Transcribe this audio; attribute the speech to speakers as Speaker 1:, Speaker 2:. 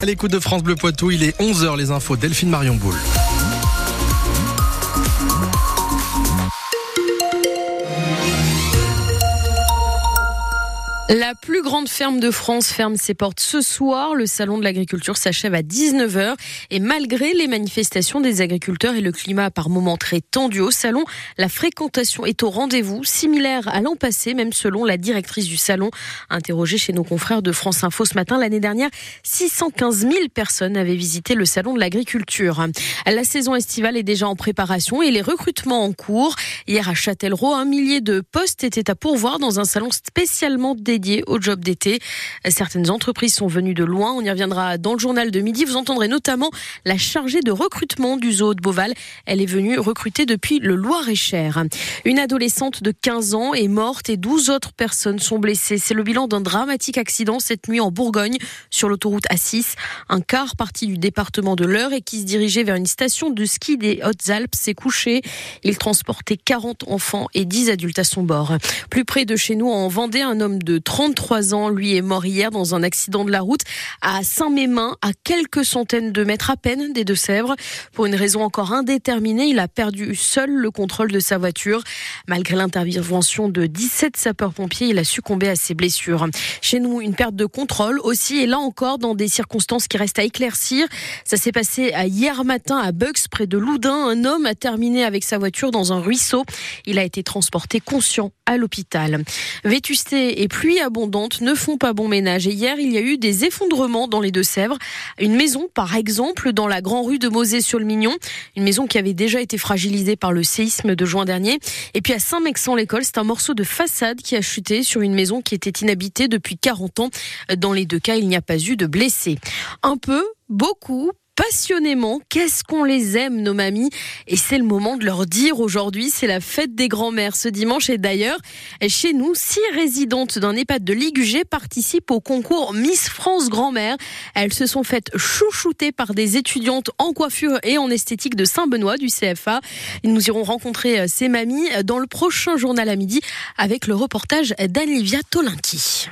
Speaker 1: À l'écoute de France Bleu Poitou, il est 11h les infos. Delphine Marion Boule.
Speaker 2: La plus grande ferme de France ferme ses portes ce soir. Le salon de l'agriculture s'achève à 19h et malgré les manifestations des agriculteurs et le climat par moments très tendu au salon, la fréquentation est au rendez-vous, similaire à l'an passé, même selon la directrice du salon. Interrogée chez nos confrères de France Info ce matin, l'année dernière, 615 000 personnes avaient visité le salon de l'agriculture. La saison estivale est déjà en préparation et les recrutements en cours. Hier à Châtellerault, un millier de postes étaient à pourvoir dans un salon spécialement dédié dédié au job d'été. Certaines entreprises sont venues de loin. On y reviendra dans le journal de midi. Vous entendrez notamment la chargée de recrutement du zoo de Beauval. Elle est venue recruter depuis le Loir-et-Cher. Une adolescente de 15 ans est morte et 12 autres personnes sont blessées. C'est le bilan d'un dramatique accident cette nuit en Bourgogne sur l'autoroute A6. Un car parti du département de l'Eure et qui se dirigeait vers une station de ski des Hautes-Alpes s'est couché. Il transportait 40 enfants et 10 adultes à son bord. Plus près de chez nous, en Vendée, un homme de 33 ans. Lui est mort hier dans un accident de la route à Saint-Mémin, à quelques centaines de mètres à peine des Deux-Sèvres. Pour une raison encore indéterminée, il a perdu seul le contrôle de sa voiture. Malgré l'intervention de 17 sapeurs-pompiers, il a succombé à ses blessures. Chez nous, une perte de contrôle aussi, et là encore dans des circonstances qui restent à éclaircir. Ça s'est passé hier matin à Bugs, près de Loudun. Un homme a terminé avec sa voiture dans un ruisseau. Il a été transporté conscient à l'hôpital. Vétusté et pluie abondante ne font pas bon ménage. Et hier, il y a eu des effondrements dans les Deux-Sèvres. Une maison, par exemple, dans la Grand Rue de Mosée-sur-le-Mignon. Une maison qui avait déjà été fragilisée par le séisme de juin dernier. Et puis à Saint-Mexan-l'École, c'est un morceau de façade qui a chuté sur une maison qui était inhabitée depuis 40 ans. Dans les deux cas, il n'y a pas eu de blessés. Un peu, beaucoup, passionnément. Qu'est-ce qu'on les aime, nos mamies? Et c'est le moment de leur dire aujourd'hui, c'est la fête des grands-mères ce dimanche. Et d'ailleurs, chez nous, six résidentes d'un EHPAD de Ligugé participent au concours Miss France Grand-mère. Elles se sont faites chouchouter par des étudiantes en coiffure et en esthétique de Saint-Benoît du CFA. Nous irons rencontrer ces mamies dans le prochain journal à midi avec le reportage d'Anivia Tolinki.